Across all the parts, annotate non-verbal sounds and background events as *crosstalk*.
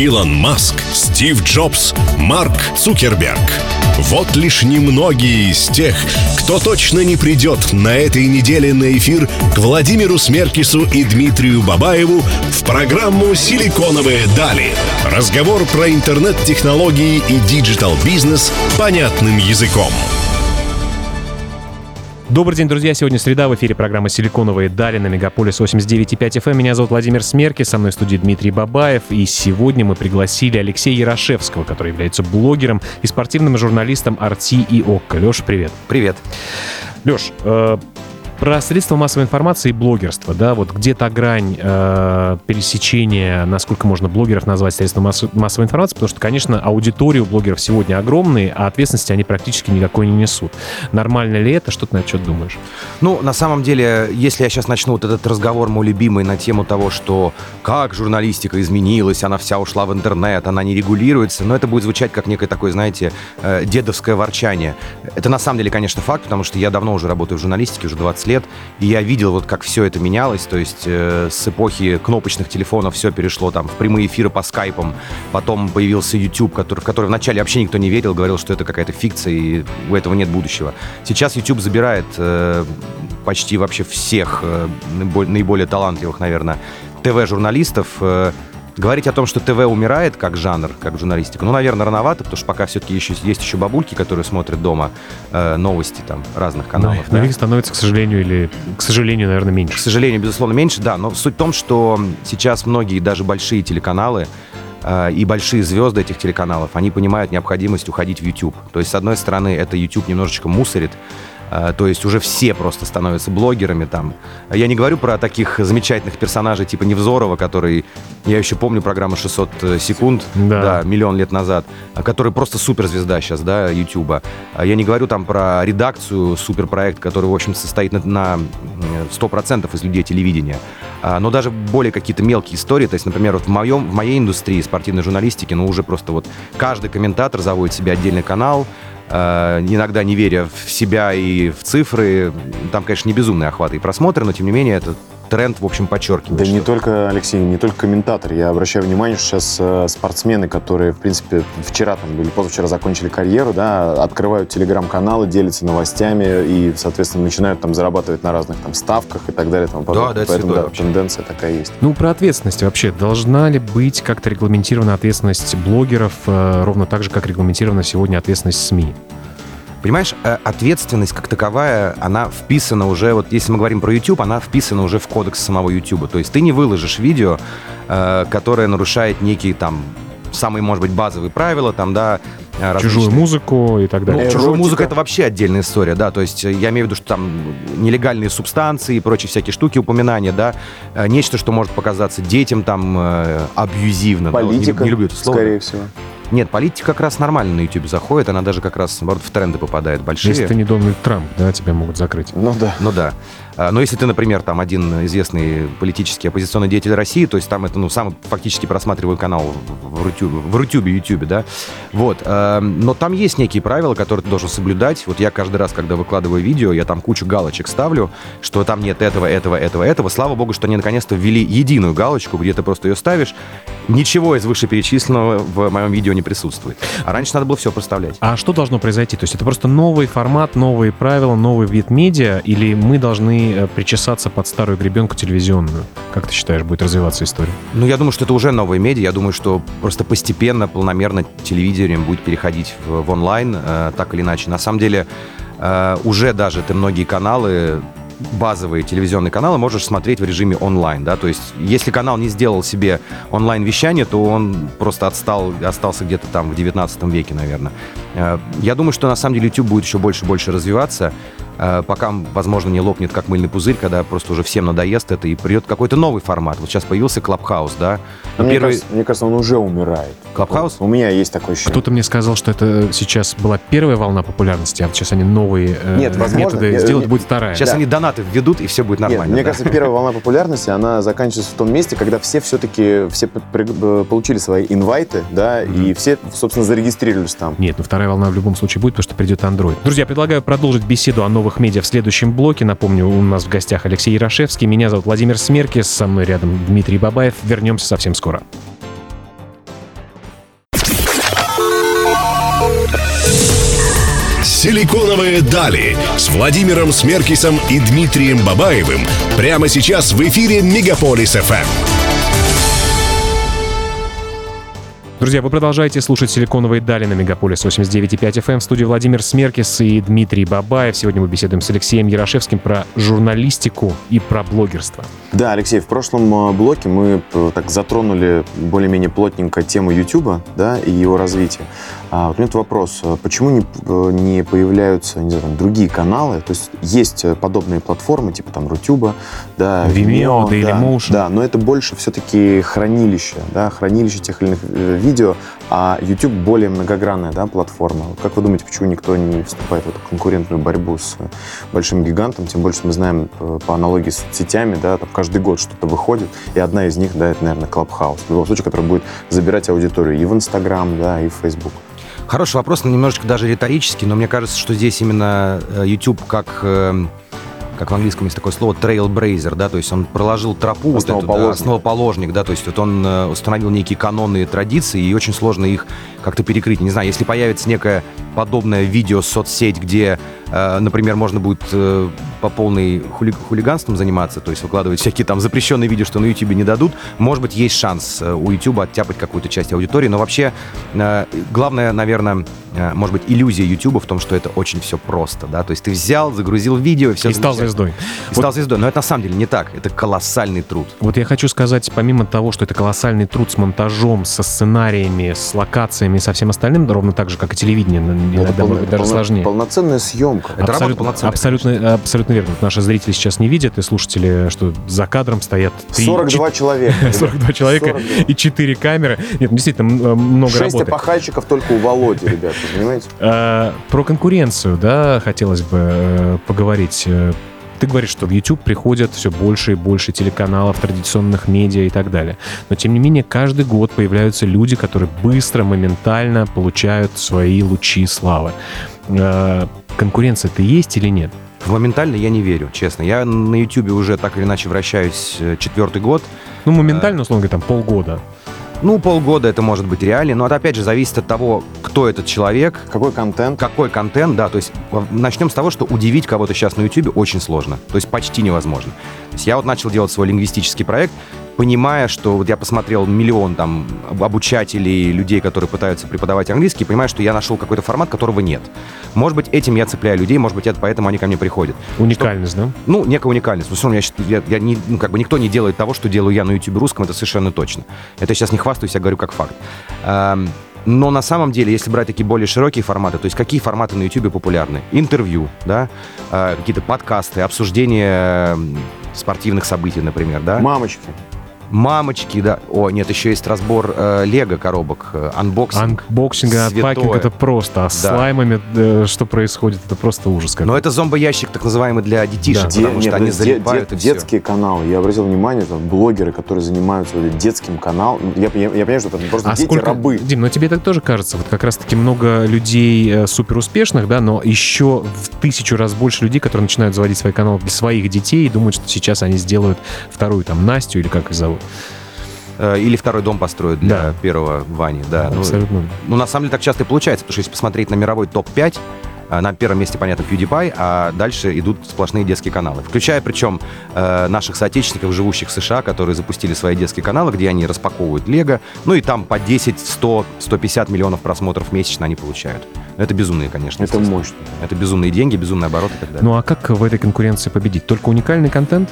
Илон Маск, Стив Джобс, Марк Цукерберг. Вот лишь немногие из тех, кто точно не придет на этой неделе на эфир к Владимиру Смеркису и Дмитрию Бабаеву в программу «Силиконовые дали». Разговор про интернет-технологии и digital-бизнес понятным языком. Добрый день, друзья. Сегодня среда. В эфире программа «Силиконовые дали» на Мегаполис 89.5 FM. Эм. Меня зовут Владимир Смеркис, со мной в студии Дмитрий Бабаев. И сегодня мы пригласили Алексея Ярошевского, который является блогером и спортивным журналистом RT и Okko. Леш, привет. Привет. Леш, э, про средства массовой информации и блогерство, да, вот где то грань э, пересечения, насколько можно блогеров назвать средством масс- массовой информации, потому что, конечно, аудитория у блогеров сегодня огромные, а ответственности они практически никакой не несут. Нормально ли это? Что ты на счет думаешь? Ну, на самом деле, если я сейчас начну вот этот разговор мой любимый на тему того, что как журналистика изменилась, она вся ушла в интернет, она не регулируется, но это будет звучать как некое такое, знаете, э, дедовское ворчание. Это на самом деле, конечно, факт, потому что я давно уже работаю в журналистике, уже 20 лет, лет, и я видел вот как все это менялось, то есть э, с эпохи кнопочных телефонов все перешло там в прямые эфиры по скайпам, потом появился YouTube, который, в который вначале вообще никто не верил, говорил, что это какая-то фикция, и у этого нет будущего. Сейчас YouTube забирает э, почти вообще всех э, наиболее талантливых, наверное, ТВ-журналистов, э, Говорить о том, что ТВ умирает как жанр, как журналистика, ну, наверное, рановато, потому что пока все-таки еще, есть еще бабульки, которые смотрят дома э, новости там разных каналов. Но, да? но их становится, к сожалению, или, к сожалению, наверное, меньше. К сожалению, безусловно, меньше, да. Но суть в том, что сейчас многие, даже большие телеканалы, э, и большие звезды этих телеканалов, они понимают необходимость уходить в YouTube. То есть, с одной стороны, это YouTube немножечко мусорит, то есть уже все просто становятся блогерами там. Я не говорю про таких замечательных персонажей типа Невзорова, который, я еще помню программу 600 э, секунд, да, да миллион лет назад, а, который просто суперзвезда сейчас, да, Ютуба. А я не говорю там про редакцию, суперпроект, который, в общем, состоит на, на 100% из людей телевидения. Но даже более какие-то мелкие истории, то есть, например, вот в, моем, в моей индустрии спортивной журналистики, ну, уже просто вот каждый комментатор заводит себе отдельный канал, Э, иногда не веря в себя и в цифры. Там, конечно, не безумные охваты и просмотры, но тем не менее это тренд, в общем, подчеркивает. Да не только, Алексей, не только комментатор. Я обращаю внимание, что сейчас э, спортсмены, которые, в принципе, вчера там или позавчера закончили карьеру, да, открывают телеграм-каналы, делятся новостями и, соответственно, начинают там зарабатывать на разных там ставках и так далее. Там, да, да, Поэтому да, тенденция такая есть. Ну, про ответственность вообще. Должна ли быть как-то регламентирована ответственность блогеров э, ровно так же, как регламентирована сегодня ответственность СМИ? Понимаешь, э, ответственность как таковая, она вписана уже, вот если мы говорим про YouTube, она вписана уже в кодекс самого YouTube. То есть ты не выложишь видео, э, которое нарушает некие там самые, может быть, базовые правила, там, да, э, различные. Чужую музыку и так далее. Ну, чужую музыку это вообще отдельная история, да, то есть я имею в виду, что там нелегальные субстанции и прочие всякие штуки, упоминания, да, нечто, что может показаться детям там абьюзивно. Политика, да, не, не люблю это слово. скорее всего. Нет, политика как раз нормально на YouTube заходит, она даже как раз, наоборот, в тренды попадает большие. Если ты не Дональд Трамп, да, тебя могут закрыть. Ну да. Ну да. А, но если ты, например, там один известный политический оппозиционный деятель России, то есть там это, ну, самый фактически просматриваемый канал в Рутюбе, в Ютубе, да, вот. А, но там есть некие правила, которые ты должен соблюдать. Вот я каждый раз, когда выкладываю видео, я там кучу галочек ставлю, что там нет этого, этого, этого, этого. Слава богу, что они наконец-то ввели единую галочку, где ты просто ее ставишь. Ничего из вышеперечисленного в моем видео не присутствует. А раньше надо было все проставлять. А что должно произойти? То есть это просто новый формат, новые правила, новый вид медиа, или мы должны Э, причесаться под старую гребенку телевизионную? Как ты считаешь, будет развиваться история? Ну, я думаю, что это уже новые медиа. Я думаю, что просто постепенно, полномерно телевидение будет переходить в, в онлайн, э, так или иначе. На самом деле, э, уже даже ты многие каналы базовые телевизионные каналы можешь смотреть в режиме онлайн, да, то есть если канал не сделал себе онлайн-вещание, то он просто отстал, остался где-то там в 19 веке, наверное. Э, я думаю, что на самом деле YouTube будет еще больше и больше развиваться, Э, пока, возможно, не лопнет как мыльный пузырь, когда просто уже всем надоест это и придет какой-то новый формат. Вот сейчас появился Clubhouse, да? Но мне, первый... кажется, мне кажется, он уже умирает. Clubhouse? У меня есть такое ощущение. Кто-то мне сказал, что это сейчас была первая волна популярности, а вот сейчас они новые э, Нет, возможно, методы я, сделают, я, будет вторая. Сейчас да. они донаты введут, и все будет нормально. Нет, мне да? кажется, первая волна популярности, она заканчивается в том месте, когда все все-таки все получили свои инвайты, да, mm-hmm. и все, собственно, зарегистрировались там. Нет, ну вторая вторая волна в любом случае будет, потому что придет Android. Друзья, предлагаю продолжить беседу о новых медиа в следующем блоке. Напомню, у нас в гостях Алексей Ярошевский, меня зовут Владимир Смерки, со мной рядом Дмитрий Бабаев. Вернемся совсем скоро. «Силиконовые дали» с Владимиром Смеркисом и Дмитрием Бабаевым прямо сейчас в эфире «Мегаполис ФМ». Друзья, вы продолжаете слушать «Силиконовые дали» на Мегаполис 89.5 FM. В студии Владимир Смеркис и Дмитрий Бабаев. Сегодня мы беседуем с Алексеем Ярошевским про журналистику и про блогерство. Да, Алексей, в прошлом э, блоке мы э, так затронули более-менее плотненько тему YouTube да, и его развития. А вот у меня вот вопрос, э, почему не, не появляются не знаю, там, другие каналы? То есть есть подобные платформы, типа там Рутюба, да, Vimeo, Vimeo Dailymotion. Да, да, но это больше все-таки хранилище, да, хранилище тех или иных видео видео, а YouTube более многогранная да, платформа. Как вы думаете, почему никто не вступает в эту конкурентную борьбу с большим гигантом? Тем больше мы знаем э, по аналогии с соцсетями, да, там каждый год что-то выходит, и одна из них, да, это, наверное, Clubhouse. В любом случае, который будет забирать аудиторию и в Instagram, да, и в Facebook. Хороший вопрос, но немножечко даже риторический, но мне кажется, что здесь именно э, YouTube как эм, как в английском есть такое слово trailblazer, да, то есть он проложил тропу, основоположник, вот эту, да, основоположник, да, то есть вот он э, установил некие каноны традиции, и очень сложно их как-то перекрыть. Не знаю, если появится некое подобное видео соцсеть, где, э, например, можно будет э, по полной хули хулиганством заниматься, то есть выкладывать всякие там запрещенные видео, что на YouTube не дадут, может быть, есть шанс э, у YouTube оттяпать какую-то часть аудитории, но вообще э, главное, наверное, э, может быть, иллюзия YouTube в том, что это очень все просто, да, то есть ты взял, загрузил видео, все и стал звездой. И стал звездой. Но это на самом деле не так. Это колоссальный труд. Вот я хочу сказать, помимо того, что это колоссальный труд с монтажом, со сценариями, с локациями и со всем остальным, ровно так же, как и телевидение, иногда полно, даже полно, сложнее. Полноценная съемка. Это абсолютно, полноценная, абсолютно, абсолютно верно. Наши зрители сейчас не видят, и слушатели, что за кадром стоят... 3, 42 человека. *laughs* 42 человека 42. и 4 камеры. Нет, ну, действительно, много 6 работы. 6 опахальщиков только у Володи, ребята, понимаете? А, про конкуренцию, да, хотелось бы э, поговорить. Ты говоришь, что в YouTube приходят все больше и больше телеканалов, традиционных медиа и так далее. Но, тем не менее, каждый год появляются люди, которые быстро, моментально получают свои лучи славы. Э, конкуренция-то есть или нет? Моментально я не верю, честно. Я на YouTube уже так или иначе вращаюсь э, четвертый год. Ну, моментально, условно говоря, там полгода. Ну, полгода это может быть реально, но это опять же зависит от того, кто этот человек. Какой контент. Какой контент, да. То есть начнем с того, что удивить кого-то сейчас на YouTube очень сложно. То есть почти невозможно. То есть я вот начал делать свой лингвистический проект, понимая, что вот я посмотрел миллион там обучателей, людей, которые пытаются преподавать английский, понимаю, что я нашел какой-то формат, которого нет. Может быть, этим я цепляю людей, может быть, это поэтому они ко мне приходят. Уникальность, что, да? Ну, некая уникальность. Ну, я, я, я не, ну, как бы никто не делает того, что делаю я на YouTube русском, это совершенно точно. Это сейчас не хвастаюсь, я говорю как факт. Эм, но на самом деле, если брать такие более широкие форматы, то есть какие форматы на YouTube популярны? Интервью, да, э, какие-то подкасты, обсуждение спортивных событий, например, да? Мамочки. Мамочки, да. О, нет, еще есть разбор э, лего коробок, э, unboxing. Unboxing и unpacking это просто. А с да. слаймами э, что происходит, это просто ужас. Какой. Но это зомбоящик, так называемый, для детишек, да. потому Де, что нет, они залипают де, де, Детские каналы. Я обратил внимание, там, блогеры, которые занимаются детским каналом. Я, я, я понимаю, что это просто а дети-рабы. Дим, но тебе так тоже кажется, вот как раз-таки много людей э, суперуспешных, да, но еще в тысячу раз больше людей, которые начинают заводить свои каналы для своих детей и думают, что сейчас они сделают вторую там Настю или как их зовут. Э, или второй дом построят для да. первого Вани. Да. Ну, Абсолютно. Ну, ну, на самом деле так часто и получается, потому что если посмотреть на мировой топ-5, э, на первом месте, понятно, PewDiePie, а дальше идут сплошные детские каналы. Включая, причем, э, наших соотечественников, живущих в США, которые запустили свои детские каналы, где они распаковывают Лего. Ну и там по 10, 100, 150 миллионов просмотров месячно они получают. Это безумные, конечно. Это мощно. Это безумные деньги, безумный оборот и так далее. Ну а как в этой конкуренции победить? Только уникальный контент?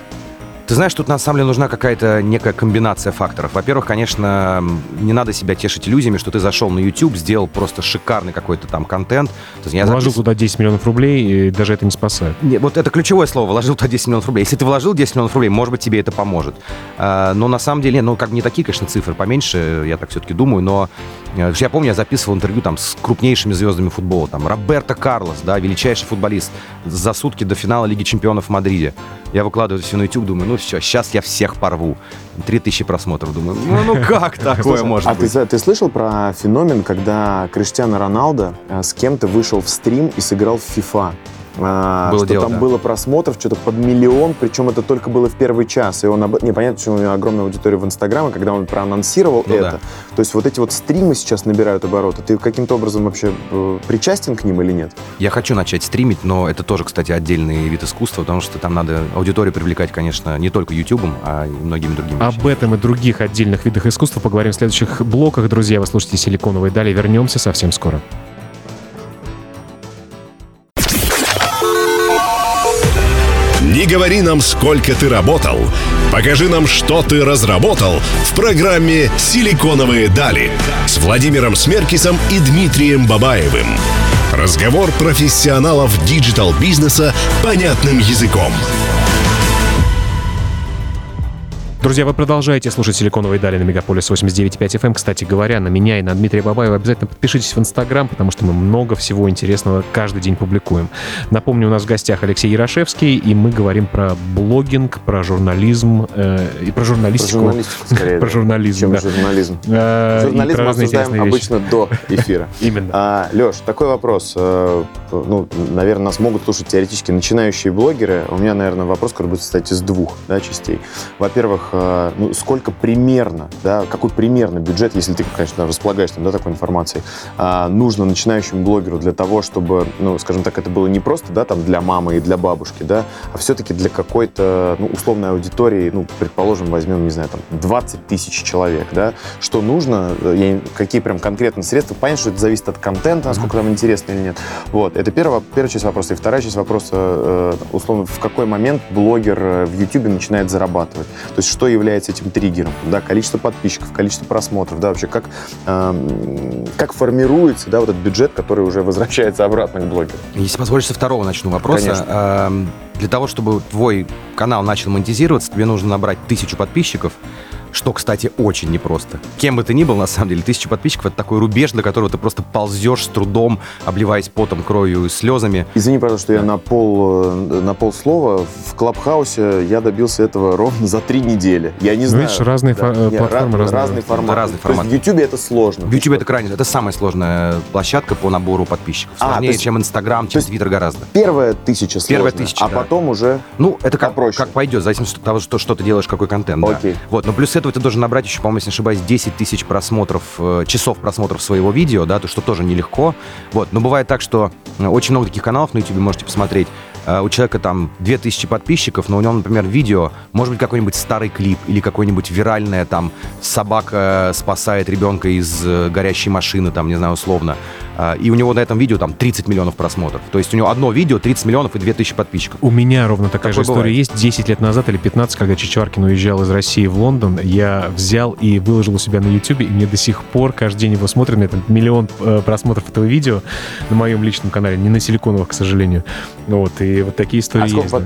Ты знаешь, тут на самом деле нужна какая-то некая комбинация факторов. Во-первых, конечно, не надо себя тешить иллюзиями, что ты зашел на YouTube, сделал просто шикарный какой-то там контент. То есть я вложил запис... туда 10 миллионов рублей, и даже это не спасает. Не, вот это ключевое слово, вложил туда 10 миллионов рублей. Если ты вложил 10 миллионов рублей, может быть, тебе это поможет. А, но на самом деле, ну, как не такие, конечно, цифры, поменьше, я так все-таки думаю, но э, я помню, я записывал интервью там с крупнейшими звездами футбола, там, Роберто Карлос, да, величайший футболист, за сутки до финала Лиги Чемпионов в Мадриде. Я выкладываю это все на YouTube, думаю, ну все, сейчас я всех порву. 3000 просмотров, думаю, ну, ну как *laughs* такое может а быть? А ты, ты слышал про феномен, когда Криштиану Роналдо э, с кем-то вышел в стрим и сыграл в FIFA? А, Было что дело, там да. было просмотров что-то под миллион, причем это только было в первый час. И он, об- не, понятно, почему у него огромная аудитория в Инстаграме, когда он проанонсировал Ну это. да. То есть вот эти вот стримы сейчас набирают обороты. Ты каким-то образом вообще э, причастен к ним или нет? Я хочу начать стримить, но это тоже, кстати, отдельный вид искусства, потому что там надо аудиторию привлекать, конечно, не только Ютубом, а и многими другими. вещами. Об этом и других отдельных видах искусства поговорим в следующих блоках. Друзья, вы слушаете «Силиконовые дали». Вернемся совсем скоро. Говори нам, сколько ты работал. Покажи нам, что ты разработал в программе «Силиконовые дали» с Владимиром Смеркисом и Дмитрием Бабаевым. Разговор профессионалов digital-бизнеса понятным языком. Друзья, вы продолжаете слушать «Силиконовые дали» на Мегаполис 89.5 FM. Эм. Кстати говоря, на меня и на Дмитрия Бабаева обязательно подпишитесь в Инстаграм, потому что мы много всего интересного каждый день публикуем. Напомню, у нас в гостях Алексей Ярошевский, и мы говорим про блогинг, про журнализм э, и про Про журналистику. журналистику скорее. *laughs* Про журнализм, чем да. журнализм. Э, Журнализм мы обсуждаем обычно до эфира. *laughs* Именно. А, Леш, такой вопрос. Э, Ну, наверное, нас могут слушать теоретически начинающие блогеры. У меня, наверное, вопрос, который будет состоять из двух частей. Во-первых, э, ну, сколько примерно, да, какой примерно бюджет, если ты, конечно, располагаешь там, да, такой информацией, а, нужно начинающему блогеру для того, чтобы, ну, скажем так, это было не просто, да, там, для мамы и для бабушки, да, а все-таки для какой-то, ну, условной аудитории, ну, предположим, возьмем, не знаю, там, 20 тысяч человек, да, что нужно, э, я какие прям конкретно средства, понятно, что это зависит от контента, насколько там интересно или нет. Вот, это первая, первая часть вопроса. И вторая часть вопроса, э, условно, в какой момент блогер э, в YouTube начинает зарабатывать? То есть, что является этим триггером? Да, количество подписчиков, количество просмотров, да, вообще, как, эм, как формируется, да, вот этот бюджет, который уже возвращается обратно к блогеру? Если позволишь, со второго начну вопроса. Конечно. Эм, Для того, чтобы твой канал начал монетизироваться, тебе нужно набрать тысячу подписчиков, что, кстати, очень непросто. Кем бы ты ни был, на самом деле, тысяча подписчиков — это такой рубеж, для которого ты просто ползешь с трудом, обливаясь потом, кровью и слезами. Извини, пожалуйста, что я на пол, э, на пол слова. В Клабхаусе я добился этого ровно за три недели. Я не Ну, знаю. видишь, разные фо- э, Не, платформы, ра- разные. разные форматы. разные То есть форматы. в YouTube это сложно. В YouTube это крайне, это самая сложная площадка по набору подписчиков. А, Сложнее, то есть- чем Инстаграм, чем Твиттер гораздо. Первая тысяча сложная, Первая тысяча, а да. потом уже... Ну, это как, Попроще. как пойдет, в зависимости от того, что, что ты делаешь, какой контент. да. Окей. Вот, но плюс этого ты должен набрать еще, по-моему, если не ошибаюсь, 10 тысяч просмотров, э, часов просмотров своего видео, да, то что тоже нелегко. Вот, но бывает так, что э, очень много таких каналов на YouTube можете посмотреть. Э, У человека там 2000 подписчиков, но у него, например, видео, может быть, какой-нибудь старый клип или какой-нибудь виральное, там, собака спасает ребенка из горящей машины, там, не знаю, условно. Э, И у него на этом видео там 30 миллионов просмотров. То есть у него одно видео, 30 миллионов и 2000 подписчиков. У меня ровно такая же Такое история бывает. есть. 10 лет назад или 15, когда Чичваркин уезжал из России в Лондон, я взял и выложил у себя на YouTube, и мне до сих пор каждый день его смотрят. У меня там миллион э, просмотров этого видео на моем личном канале, не на Силиконовых, к сожалению. Вот, и вот такие истории А сколько есть. да.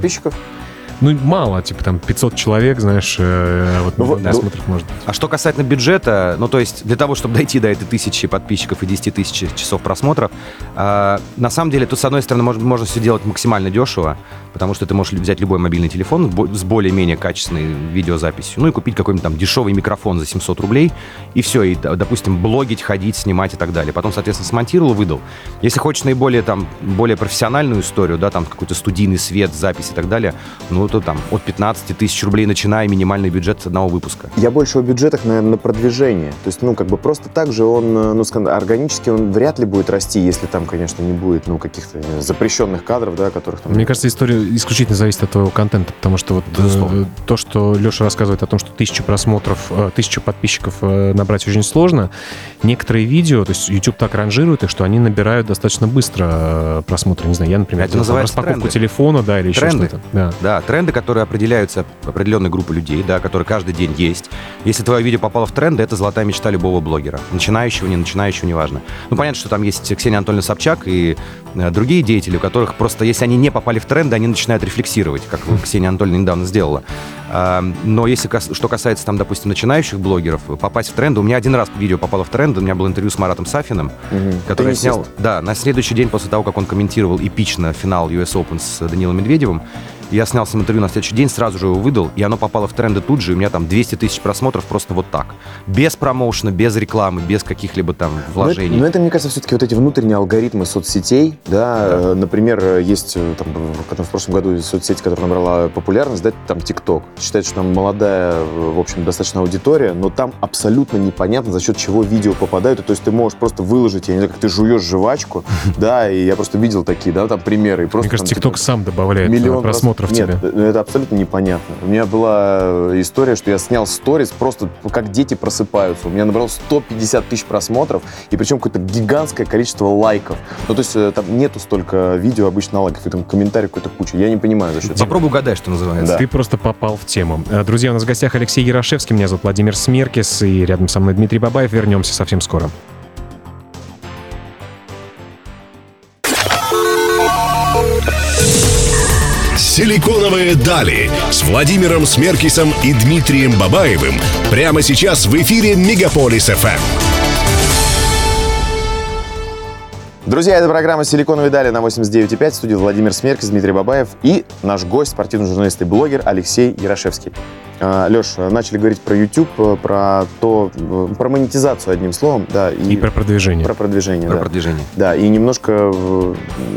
Ну, мало, типа там 500 человек, знаешь, э, вот Ну вот, просмотров может. А что касательно бюджета, ну то есть для того, чтобы дойти до этой тысячи подписчиков и 10 тысяч часов просмотров, э, на самом деле тут с одной стороны можно, можно все делать максимально дешево, потому что ты можешь взять любой мобильный телефон с более-менее качественной видеозаписью, ну и купить какой-нибудь там дешевый микрофон за 700 рублей, и все, и, допустим, блогить, ходить, снимать и так далее. Потом, соответственно, смонтировал, выдал. Если хочешь наиболее там, более профессиональную историю, да, там какой-то студийный свет, запись и так далее, ну то там от 15 тысяч рублей начиная, минимальный бюджет с одного выпуска. Я больше о бюджетах, наверное, на продвижение. То есть, ну, как бы просто так же он, э, ну, скажем, органически он вряд ли будет расти, если там, конечно, не будет, ну, каких-то запрещенных кадров, да, которых там... Мне кажется, история исключительно зависит от твоего контента, потому что вот Безусловно. э, то, что Леша рассказывает о том, что тысячу просмотров, э, тысячу подписчиков э, набрать очень сложно, некоторые видео, то есть YouTube так ранжирует их, что они набирают достаточно быстро просмотры. Не знаю, я, например, Это делал распаковку тренды. телефона, да, или еще Тренды. что-то. Да. Да, тренды, которые определяются определенной группой людей, да, которые каждый день есть. Если твое видео попало в тренды, это золотая мечта любого блогера. Начинающего, не начинающего, неважно. Ну, понятно, что там есть Ксения Анатольевна Собчак и другие деятели, у которых просто, если они не попали в тренды, они начинают рефлексировать, как Ксения Анатольевна недавно сделала. А, Но если что касается, там, допустим, начинающих блогеров, попасть в тренды, у меня один раз видео попало в тренды, у меня было интервью с Маратом Сафиным, Мгм. который я снял, да, на следующий день после того, как он комментировал эпично финал US Open с Данилом Медведевым, я снял с ним интервью на следующий день, сразу же его выдал, и оно попало в тренды тут же, и у меня там 200 тысяч просмотров просто вот так. Без промоушена, без рекламы, без каких-либо там Но это, вложений. но это, мне кажется, все-таки вот эти внутренние алгоритмы соцсетей, да, э, например, есть э, там, в, прошлом году соцсеть, которая набрала популярность, да, там ТикТок. Считается, что там молодая, в общем, достаточно аудитория, но там абсолютно непонятно, за счет чего видео попадают. То есть ты можешь просто выложить, я не знаю, как ты жуешь жвачку, *laughs* да, и я просто видел такие, да, там примеры. Мне кажется, там, ТикТок типа, сам добавляет э, миллион просмотров тебе. Нет, э, это абсолютно непонятно. У меня была история, что я снял сторис просто как дети просыпаются. У меня набралось 150 тысяч просмотров, и причем какое-то гигантское количество лайков. Ну, то есть э, там нету столько видео обычно лайков, и там комментариев какой-то куча. Я не понимаю, за счет чего. Попробуй угадай, что называется. Да. Ты просто попал в тему. Э, Друзья, у нас в гостях Алексей Ярошевский, меня зовут Владимир Смеркис, и рядом со мной Дмитрий Бабаев. Вернемся совсем скоро. Силиконовые дали с Владимиром Смеркисом и Дмитрием Бабаевым прямо сейчас в эфире Мегаполис Эм. ФМ. Друзья, это программа «Силиконовые дали» на 89.5. В студии Владимир Смеркис, Дмитрий Бабаев и наш гость, спортивный журналист и блогер Алексей Ярошевский. Леш, начали говорить про YouTube, э, про то, э, про монетизацию, одним словом, да, И про продвижение. про продвижение, Про да. продвижение. Да, и немножко э,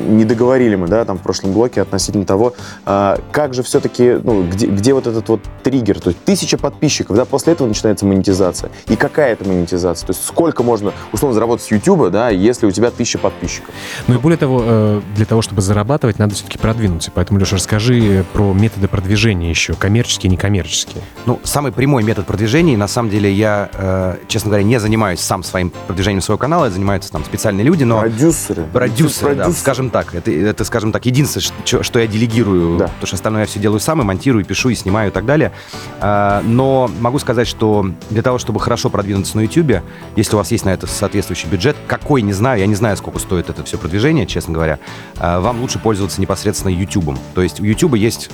не договорили мы, да, там в прошлом блоке относительно того, а, как же все-таки, ну, где, где вот этот вот триггер, то есть тысяча подписчиков, да, после этого начинается монетизация. И какая это монетизация? То есть сколько можно, условно, заработать с YouTube, да, если у тебя тысяча подписчиков? Ну и более того, для того, чтобы зарабатывать, надо все-таки продвинуться. Поэтому, Леша, расскажи про методы продвижения еще, коммерческие и некоммерческие. Ну, самый прямой метод продвижения, на самом деле я, э, честно говоря, не занимаюсь сам своим продвижением своего канала, это занимаются там специальные люди, но... Продюсеры. Продюсеры, да, Продюсеры. скажем так. Это, это, скажем так, единственное, что, что я делегирую, Да. потому что остальное я все делаю сам, и монтирую, и пишу, и снимаю, и так далее. А, но могу сказать, что для того, чтобы хорошо продвинуться на YouTube, если у вас есть на это соответствующий бюджет, какой, не знаю, я не знаю, сколько стоит это все продвижение, честно говоря, а, вам лучше пользоваться непосредственно YouTube. То есть у YouTube есть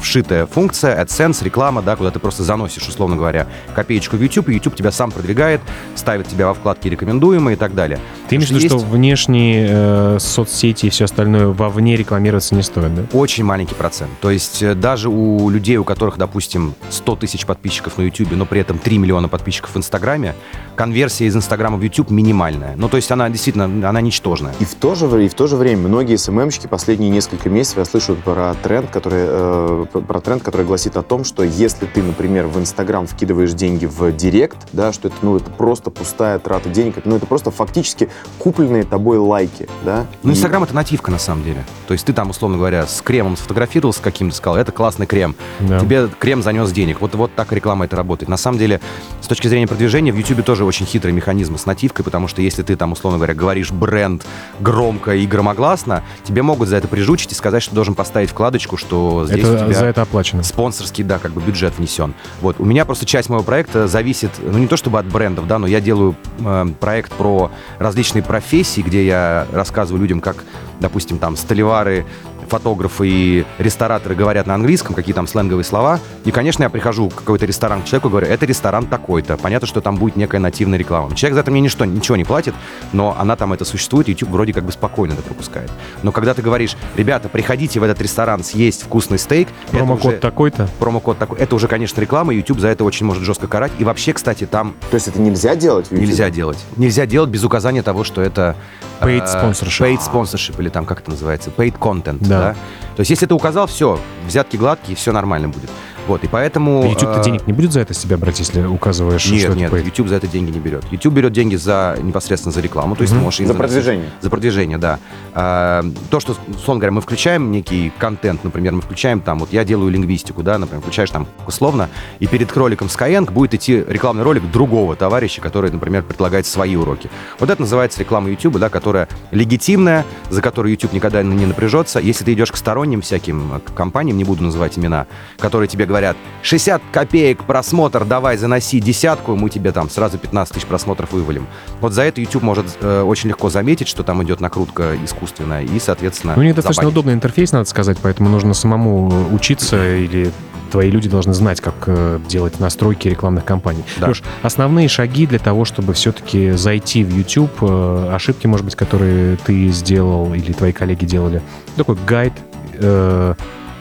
вшитая функция AdSense, реклама, да, куда ты просто заносишь, условно говоря, копеечку в YouTube, и YouTube тебя сам продвигает, ставит тебя во вкладки рекомендуемые и так далее. Ты имеешь в виду, что внешние э, соцсети и все остальное вовне рекламироваться не стоит, да? Очень маленький процент. То есть э, даже у людей, у которых, допустим, 100 тысяч подписчиков на YouTube, но при этом 3 миллиона подписчиков в Инстаграме, конверсия из Инстаграма в YouTube минимальная. Ну, то есть она действительно, она ничтожная. И в то же, и в то же время многие СММщики последние несколько месяцев я слышу про тренд, который, э, про тренд, который гласит о том, что если ты, например, в Инстаграм вкидываешь деньги в Директ, да, что это, ну, это просто пустая трата денег, ну, это просто фактически купленные тобой лайки, да. Ну, И- Инстаграм это нативка на самом деле. То есть ты там, условно говоря, с кремом сфотографировался каким-то, сказал, это классный крем. Да. Тебе крем занес денег. Вот, вот так реклама это работает. На самом деле, с точки зрения продвижения, в YouTube тоже очень хитрый механизм с нативкой, потому что если ты там, условно говоря, говоришь бренд громко и громогласно, тебе могут за это прижучить и сказать, что должен поставить вкладочку, что здесь у Это, тебя за это оплачено. спонсорский, да, как бы бюджет внесен. Вот. У меня просто часть моего проекта зависит, ну не то чтобы от брендов, да, но я делаю э, проект про различные профессии, где я рассказываю людям, как, допустим, там столевары, фотографы и рестораторы говорят на английском, какие там сленговые слова. И, конечно, я прихожу в какой-то ресторан к человеку и говорю, это ресторан такой-то. Понятно, что там будет некая нативная реклама. Человек за это мне ничто, ничего не платит, но она там это существует, YouTube вроде как бы спокойно это пропускает. Но когда ты говоришь, ребята, приходите в этот ресторан съесть вкусный стейк, Промокод такой-то. промокод такой. Это уже, конечно, реклама, YouTube за это очень может жестко карать. И вообще, кстати, там То есть это нельзя делать нельзя делать. Нельзя делать без указания того, что это... Paid э, sponsorship. Paid sponsorship, или там, как это называется? Paid content, Да. да. То есть, если ты указал, все, взятки гладкие, все нормально будет. Вот, и поэтому... YouTube-то э, денег не будет за это с тебя брать, если указываешь, что Нет, это нет? YouTube за это деньги не берет. YouTube берет деньги за непосредственно за рекламу, то есть ты можешь... За продвижение. За продвижение, да. А, То, что, условно говоря, мы включаем некий контент, например, мы включаем там, вот я делаю лингвистику, да, например, включаешь там условно, и перед роликом Skyeng будет идти рекламный ролик другого товарища, который, например, предлагает свои уроки. Вот это называется реклама YouTube, да, которая легитимная, за которую YouTube никогда не напряжется. Если ты идешь к сторонним всяким э, компаниям, не буду называть имена, которые тебе говорят, 60 копеек просмотр, давай заноси десятку, мы тебе там сразу 15 тысяч просмотров вывалим. Вот за это YouTube может э, очень легко заметить, что там идет накрутка искусственная, и, соответственно, Ну, у них достаточно забанить. удобный интерфейс, надо сказать, поэтому нужно самому учиться или твои люди должны знать, как э, делать настройки рекламных кампаний. Да. Леш, основные шаги для того, чтобы все-таки зайти в YouTube, э, ошибки, может быть, которые ты сделал или твои коллеги делали, такой гайд э,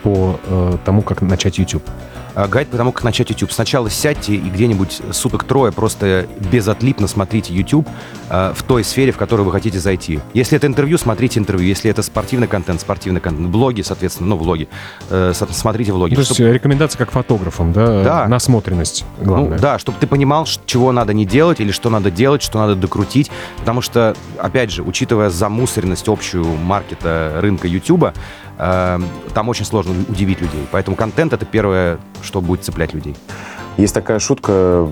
по э, тому, как начать YouTube. э, гайд по тому, как начать YouTube. Сначала сядьте и где-нибудь суток трое просто безотлипно смотрите YouTube э, в той сфере, в которую вы хотите зайти. Если это интервью, смотрите интервью. Если это спортивный контент, спортивный контент. Блоги, соответственно, ну, влоги. Э, смотрите влоги. То есть Чтоб- рекомендация как фотографам, да? Да. Насмотренность, главное. Ну, да, чтобы ты понимал, чего надо не делать или что надо делать, что надо докрутить. Потому что, опять же, учитывая замусоренность общую маркета рынка YouTube, там очень сложно удивить людей. Поэтому контент — это первое, что будет цеплять людей. Есть такая шутка,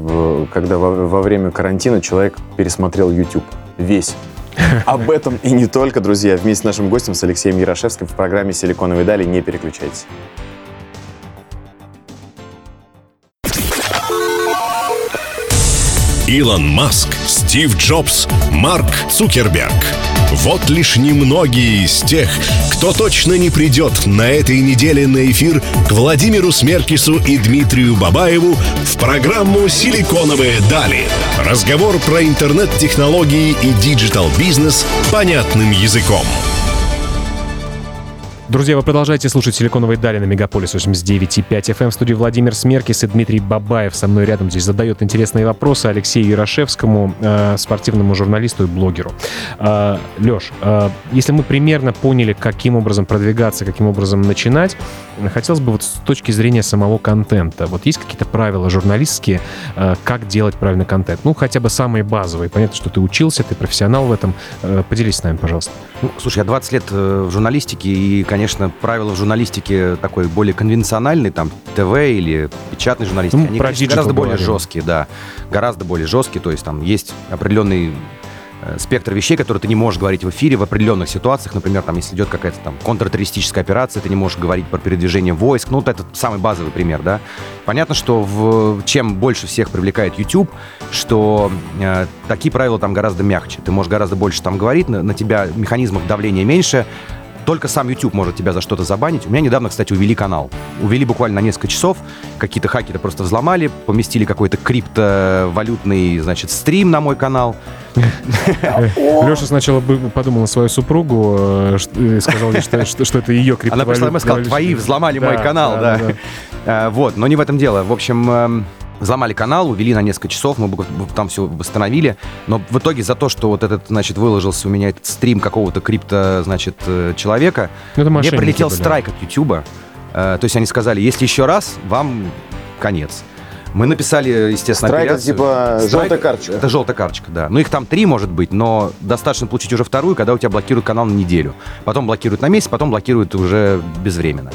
когда во, во время карантина человек пересмотрел YouTube. Весь. *laughs* Об этом и не только, друзья. Вместе с нашим гостем, с Алексеем Ярошевским в программе «Силиконовые дали». Не переключайтесь. Илон Маск, Стив Джобс, Марк Цукерберг. Вот лишь немногие из тех, кто точно не придет на этой неделе на эфир к Владимиру Смеркису и Дмитрию Бабаеву в программу «Силиконовые дали». Разговор про интернет-технологии и digital-бизнес понятным языком. Друзья, вы продолжаете слушать «Силиконовые дали» на Мегаполис 89.5 FM. В студии Владимир Смеркис и Дмитрий Бабаев со мной рядом здесь задает интересные вопросы Алексею Ярошевскому, э, спортивному журналисту и блогеру. Э, Леш, э, если мы примерно поняли, каким образом продвигаться, каким образом начинать, хотелось бы вот с точки зрения самого контента. Вот есть какие-то правила журналистские, э, как делать правильный контент? Ну, хотя бы самые базовые. Понятно, что ты учился, ты профессионал в этом. Э, Поделись с нами, пожалуйста. Ну, слушай, я 20 лет э, в журналистике, и, конечно, правила в журналистике такой более конвенциональный, там, ТВ или печатной журналистики, Ну, они, конечно, гораздо более говорим. жесткие, да, гораздо более жесткие, то есть там есть определенный спектр вещей, которые ты не можешь говорить в эфире в определенных ситуациях. Например, там, если идет какая-то там контртеррористическая операция, ты не можешь говорить про передвижение войск. Ну, вот это самый базовый пример, да. Понятно, что в, чем больше всех привлекает YouTube, что э, такие правила там гораздо мягче. Ты можешь гораздо больше там говорить, на, на тебя механизмов давления меньше. Только сам YouTube может тебя за что-то забанить. У меня недавно, кстати, увели канал. Увели буквально на несколько часов. Какие-то хакеры просто взломали, поместили какой-то криптовалютный, значит, стрим на мой канал. *laughs* Леша сначала подумал на свою супругу, э, и сказал что, это ее Она криптовалюта. пришла и сказала, твои взломали мой канал, да. А, Вот, но не в этом дело. В общем, эм, взломали канал, увели на несколько часов, мы там все восстановили. Но в итоге за то, что вот этот, значит, выложился у меня этот стрим какого-то крипто, значит, э, человека, это мне прилетел были. страйк от Ютуба. Э, То есть они сказали, если еще раз, вам конец. Мы написали, естественно, Страйк это типа Страйк желтая карточка. Это желтая карточка, да. Ну, их там три, может быть, но достаточно получить уже вторую, когда у тебя блокируют канал на неделю. Потом блокируют на месяц, потом блокируют уже безвременно.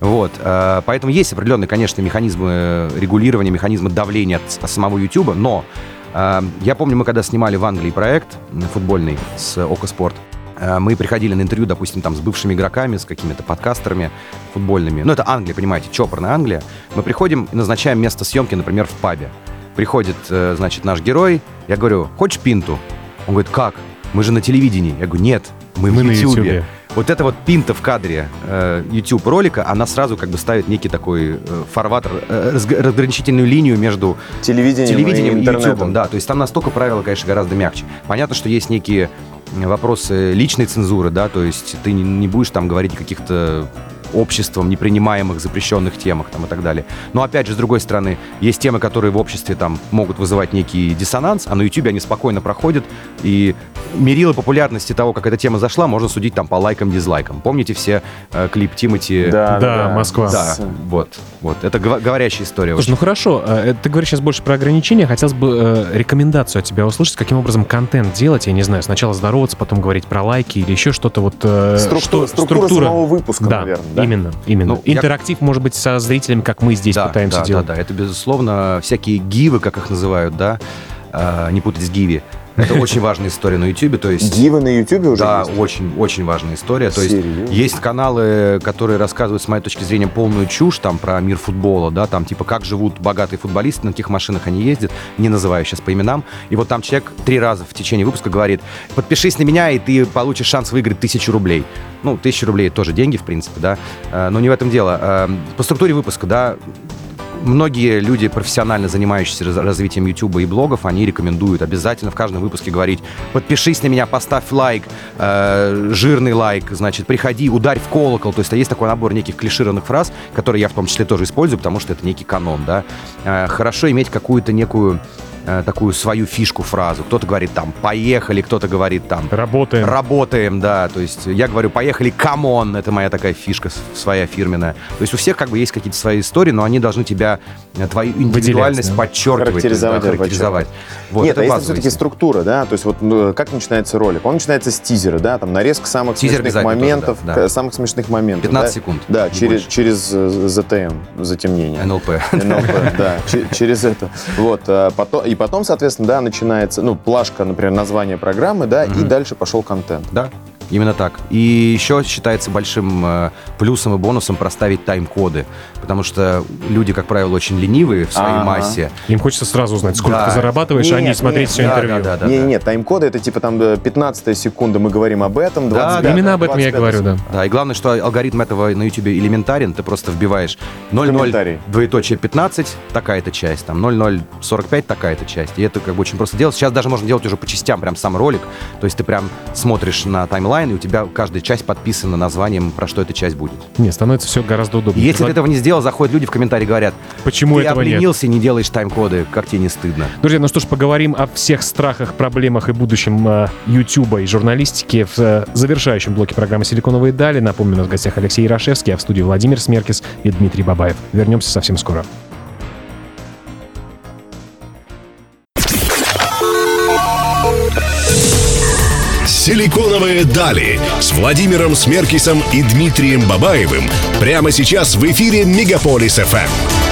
Вот. э, Поэтому есть определенные, конечно, механизмы регулирования, механизмы давления от самого YouTube, но э, я помню, мы когда снимали в Англии проект футбольный с Око Спорт, мы приходили на интервью, допустим, там с бывшими игроками, с какими-то подкастерами футбольными. Ну, это Англия, понимаете, чопорная Англия. Мы приходим и назначаем место съемки, например, в пабе. Приходит, э, значит, наш герой. Я говорю, хочешь пинту? Он говорит, как? Мы же на телевидении. Я говорю, нет, мы, Мы в на Ютубе. Ютубе. Вот эта вот пинта в кадре э, YouTube ролика, она сразу как бы ставит некий такой э, фарватер, э, разг- разграничительную линию между Телевидением, телевидением и и интернетом. YouTube. Да, то есть там настолько правила, конечно, гораздо мягче. Понятно, что есть некие вопросы личной цензуры, да, то есть ты не, будешь там говорить каких-то обществом непринимаемых запрещенных темах там и так далее. Но опять же, с другой стороны, есть темы, которые в обществе там могут вызывать некий диссонанс, а на YouTube они спокойно проходят, и мерило популярности того, как эта тема зашла, можно судить там по лайкам, дизлайкам. Помните все э, клип Тимати? Да, Да, Москва. Да, С- вот, вот. Это гова- говорящая история. Слушай, очень. ну хорошо, э, ты говоришь сейчас больше про ограничения. Хотелось бы э, рекомендацию от тебя услышать, каким образом контент делать. Я не знаю, сначала здороваться, потом говорить про лайки или еще что-то. Вот, э, Структура, что- структура самого выпуска, Да, наверное. Да? Именно, именно. Ну, я- Интерактив, может быть, со зрителями, как мы здесь да, пытаемся да, делать. Да, да, это безусловно всякие гивы, как их называют, да, э, не путать с гиви. Это очень важная история на YouTube, то есть... Гивы на Ютубе уже Да, есть? очень, очень важная история. То есть Серьезно? есть каналы, которые рассказывают, с моей точки зрения, полную чушь там про мир футбола, да, там типа как живут богатые футболисты, на каких машинах они ездят, не называю сейчас по именам. И вот там человек три раза в течение выпуска говорит, подпишись на меня, и ты получишь шанс выиграть тысячу рублей. Ну, тысяча рублей тоже деньги, в принципе, да, Э, но не в этом дело. Э, По структуре выпуска, да, многие люди, профессионально занимающиеся раз- развитием YouTube и блогов, они рекомендуют обязательно в каждом выпуске говорить, подпишись на меня, поставь лайк, э, жирный лайк, значит, приходи, ударь в колокол. То есть есть такой набор неких клишированных фраз, которые я в том числе тоже использую, потому что это некий канон, да. Э, хорошо иметь какую-то некую э, такую свою фишку, фразу. Кто-то говорит там «поехали», кто-то говорит там Работаем. Работаем, да. То есть я говорю, поехали, come on, это моя такая фишка своя фирменная. То есть у всех как бы есть какие-то свои истории, но они должны тебя, э, твою индивидуальность да. подчеркивать. Характеризовать, да, характеризовать. Вот, Нет, это а если все-таки структура, да, то есть вот ну, как начинается ролик? Он начинается с тизера, да, там нарезка самых Тизер смешных обязательно тоже, моментов, да, да. к- самых смешных моментов. 15 да? секунд, Да, через, больше. через э, ZTM, затемнение. НЛП. НЛП, да, че- *laughs* через это. Вот, потом, и потом, соответственно, да, начинается, ну, плашка, например, название программы, да, и Мгм. дальше пошел контент. Да, именно так. И еще считается большим э, плюсом и бонусом проставить тайм-коды, потому что люди, как правило, очень ленивые в своей Ага. массе. Им хочется сразу узнать, сколько Да. ты зарабатываешь, а не Нет, смотреть нет, все да, интервью. да, да. не, не, тайм-коды это типа там э, 15 секунда мы говорим об этом, Да, 25 Именно об этом я 25 говорю, да. Да, и главное, что алгоритм этого на YouTube элементарен. Ты просто вбиваешь 00, Комментарий. двоеточие 15, такая-то часть, там 0045, такая-то часть. И это как бы очень просто делать. Сейчас даже можно делать уже по частям, прям сам ролик. То есть ты прям смотришь на таймлайн, и у тебя каждая часть подписана названием, про что эта часть будет. Не, становится все гораздо удобнее. если ты Предла- этого не сделал, заходят люди в комментарии говорят, Почему ты этого нет? обленился, не делаешь тайм-коды, как тебе не стыдно. Друзья, ну что ж, поговорим о всех страхах, проблемах и будущем э, Ютуба и журналистики в э, завершающем блоке программы «Силиконовые дали». Напомню, у нас в гостях Алексей Ярошевский, а в студии Владимир Смеркис и Дмитрий Бабаев. Вернемся совсем скоро. «Силиконовые дали» с Владимиром Смеркисом и Дмитрием Бабаевым прямо сейчас в эфире Мегаполис ФМ.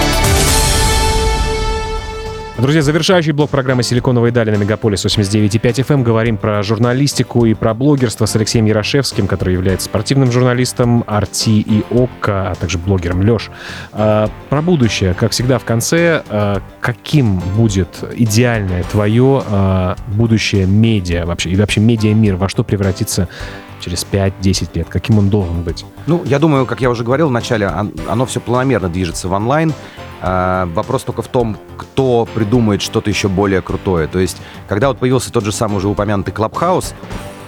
Друзья, завершающий блок программы «Силиконовые дали» на Мегаполис 89.5 FM. Говорим про журналистику и про блогерство с Алексеем Ярошевским, который является спортивным журналистом RT и ОККО, а также блогером Леш. А, про будущее, как всегда в конце, а, каким будет идеальное твое а, будущее медиа вообще, и вообще медиамир, во что превратится через 5-10 лет? Каким он должен быть? Ну, я думаю, как я уже говорил в начале, он- оно все планомерно движется в онлайн. А, Вопрос только в том, кто придумает что-то еще более крутое. То есть, когда вот появился тот же самый уже упомянутый Клабхаус,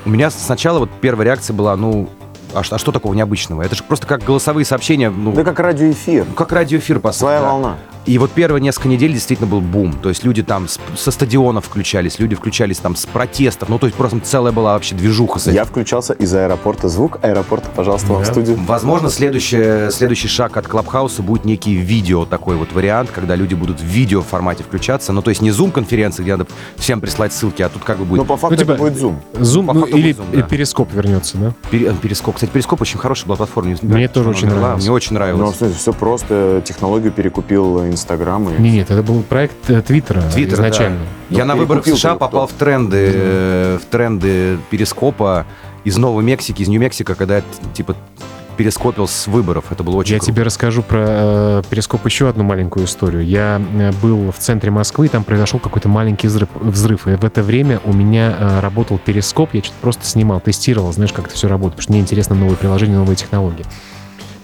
у меня сначала вот первая реакция была, ну, а что, а что такого необычного? Это же просто как голосовые сообщения, ну, Да как радиоэфир. как радиоэфир, по сути. Своя да. волна. И вот первые несколько недель действительно был бум. То есть люди там с- со стадионов включались, люди включались там с протестов. Ну, то есть просто целая была вообще движуха с этим. Я включался из аэропорта. Звук аэропорта, пожалуйста, вам в Да. студию. Возможно, следующий, следующий шаг от Клабхауса будет некий видео такой вот вариант, когда люди будут в видео формате включаться. Ну, то есть не зум-конференции, где надо всем прислать ссылки, а тут как бы будет по факту Ну, типа, это будет зум. Зум ну, или Zoom, да. Перископ вернется, да? пере- э, Перископ. Кстати, Перископ очень хорошая была платформа. Мне тоже очень нравилось. Мне очень Ну, нравилось. все просто технологию перекупил Инстаграм. и- Не, нет, это был проект э, Твиттера Твиттер, изначально. Я Ну, на выборах в США попал в тренды, э, в тренды перископа из Новой Мексики, из Нью-Мексико, когда типа перископил с выборов. Это было очень Я круто. тебе расскажу про э, перископ еще одну маленькую историю. Я э, был в центре Москвы, там произошел какой-то маленький взрыв, взрыв. И в это время у меня э, работал перископ, я что-то просто снимал, тестировал, знаешь, как это все работает, потому что мне интересно новые приложения, новые технологии.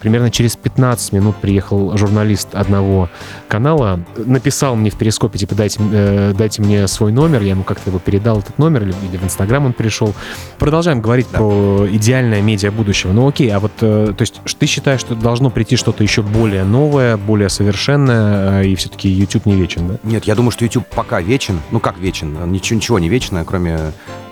Примерно через 15 минут приехал журналист одного канала, написал мне в перископе, типа, дайте, э, дайте мне свой номер, я ему как-то его передал, этот номер, или, или в Инстаграм он пришел. Продолжаем говорить Да. про идеальное медиа будущего. Ну окей, а вот, э, то есть ты считаешь, что должно прийти что-то еще более новое, более совершенное, э, и все-таки YouTube не вечен, да? Нет, я думаю, что YouTube пока вечен. Ну, как вечен? Ничего, ничего не вечно, кроме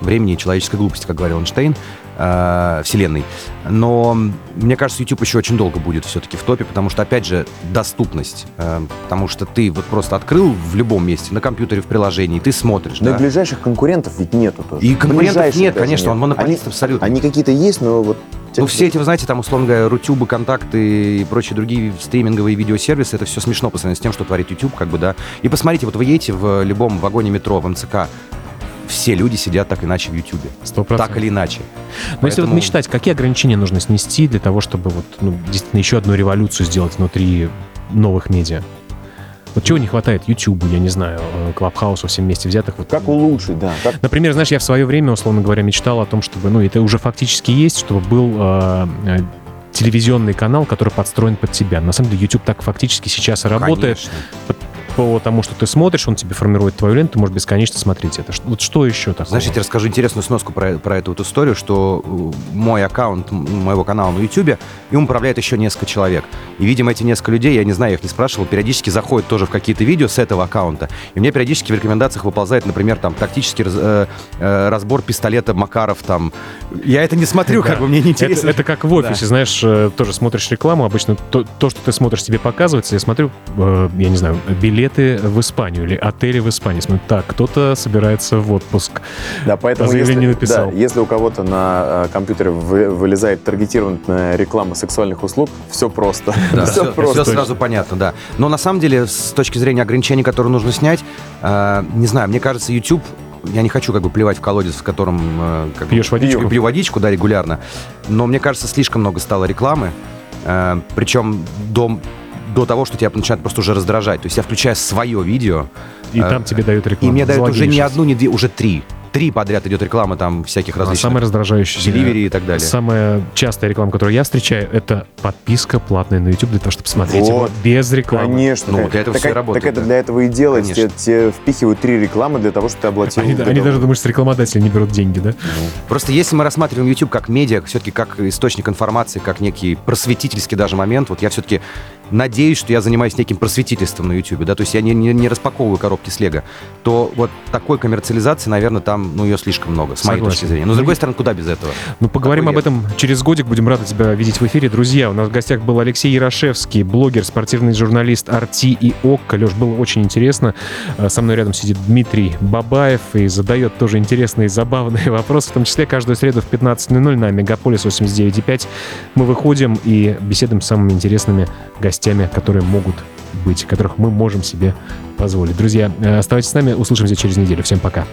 времени и человеческой глупости, как говорил Эйнштейн, э, вселенной. Но мне кажется, YouTube еще очень долго будет все-таки в топе, потому что, опять же, доступность. Э, потому что ты вот просто открыл в любом месте, на компьютере, в приложении, ты смотришь. Но да? и ближайших конкурентов ведь нету тоже. И конкурентов Ближайших нет, конечно, он монополист Они- абсолютно. Они какие-то есть, но вот... Ну, все эти, вы знаете, там, условно говоря, Рутюбы, контакты и прочие другие стриминговые видеосервисы, это все смешно по сравнению с тем, что творит YouTube, как бы, да. И посмотрите, вот вы едете в любом вагоне метро, в МЦК, все люди сидят так иначе в. Сто Так или иначе. Но если вот Поэтому- мечтать, какие ограничения нужно снести для того, чтобы вот, ну, действительно еще одну революцию сделать внутри новых медиа? Вот чего не хватает YouTube, я не знаю, э, Клабхаусу, всем вместе взятых? Вот, Как улучшить, да. Как Например, знаешь, я в свое время, условно говоря, мечтал о том, чтобы, ну, это уже фактически есть, чтобы был э, э, телевизионный канал, который подстроен под тебя. На самом деле YouTube так фактически сейчас и работает. Конечно. По тому, что ты смотришь, он тебе формирует твою ленту, ты можешь бесконечно смотреть это. Вот что еще такого? Знаешь, я тебе расскажу интересную сноску про, про эту вот историю, что э, мой аккаунт моего канала на YouTube, им управляет еще несколько человек. И, видимо, эти несколько людей, я не знаю, я их не спрашивал, периодически заходят тоже в какие-то видео с этого аккаунта. И мне периодически в рекомендациях выползает, например, там, тактический раз- э, э, разбор пистолета Макаров, там. Я это не смотрю, как бы мне не интересно. это как в офисе, знаешь, э, тоже смотришь рекламу, обычно то, то, что ты смотришь, тебе показывается. Я смотрю, я не знаю, билеты в Испанию или отели в Испании. Смотрю, так, кто-то собирается в отпуск. Да, поэтому По заявлению если, написал. да, если у кого-то на э, компьютере вы- вылезает таргетированная реклама сексуальных услуг, все просто. Да, *laughs* все все, просто. сразу понятно, да. Но на самом деле, с точки зрения ограничений, которые нужно снять, э, не знаю, мне кажется, YouTube, я не хочу как бы плевать в колодец, в котором э, как бы, Пьешь водичку? пью, водичку, да, регулярно. Но мне кажется, слишком много стало рекламы, э, причем до, до того, что тебя начинает просто уже раздражать. То есть я включаю свое видео, И Э, там тебе дают и рекламу. мне дают уже не одну, не две, уже три. Три подряд идет реклама там всяких А различных самое раздражающее... деливери и так далее. Самая частая реклама, которую я встречаю, это подписка платная на YouTube для того, чтобы смотреть его Вот. без рекламы. Конечно. Ну, так- для этого так, и так работает, это да. для этого и делается. Тебе, тебе впихивают три рекламы для того, чтобы ты оплатил. Они, они даже думают, что рекламодатели не берут деньги, да? Просто если мы рассматриваем YouTube как медиа, все-таки как источник информации, как некий просветительский даже момент, вот я все-таки надеюсь, что я занимаюсь неким просветительством на YouTube, да, то есть я не, не, не распаковываю коробки с Лего, то вот такой коммерциализации, наверное, там, ну, ее слишком много, с моей Согласен. точки зрения. Но, с другой стороны, куда без этого? Ну, поговорим Такой об этом через годик. Будем рады тебя видеть в эфире. Друзья, у нас в гостях был Алексей Ярошевский, блогер, спортивный журналист Арти и ОККО. Леш, было очень интересно. А, Со мной рядом сидит Дмитрий Бабаев и задает тоже интересные и забавные *laughs* вопросы, в том числе каждую среду в 15.00 на Мегаполис 89.5. Мы выходим и беседуем с самыми интересными гостями, которые могут быть, которых мы можем себе позволить. Друзья, э, оставайтесь с нами, услышимся через неделю. Всем пока.